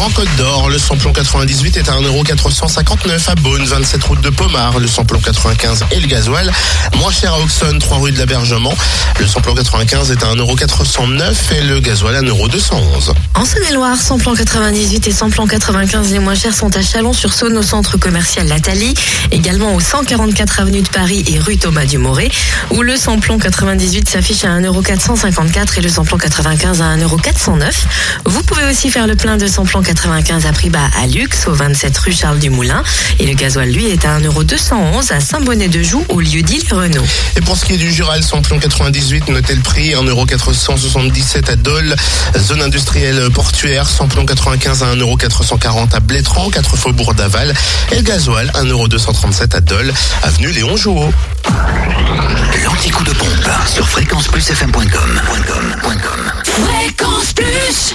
en Côte d'Or, le samplon 98 est à 1,459€ à Beaune, 27 route de Pomard. Le samplon 95 et le gasoil. Moins cher à Auxonne, 3 rue de l'Abergement. Le samplon 95 est à 1,409€ et le gasoil à 1,211€. En Saône-et-Loire, samplon 98 et samplon 95 les moins chers sont à Chalon-sur-Saône au centre commercial Lathalie, également au 144 avenue de Paris et rue Thomas Dumoré, où le samplon 98 s'affiche à 1,454€ et le samplon 95 à 1,409€. Vous pouvez aussi faire le plein de samplon 95 à prix bas à Lux, au 27 rue Charles Dumoulin, et le gasoil lui est à 1,211€ à Saint-Bonnet-de-Joux au lieu dit Renault. Et pour ce qui est du Jural samplon 98, notez le prix, 1,477€ à Dole, zone industrielle portuaire, samplon 95 à 1,440€ à Blétran, 4 faubourg d'Aval, et le gasoil 1,237€ à Dole, avenue Léon Jouot. L'anti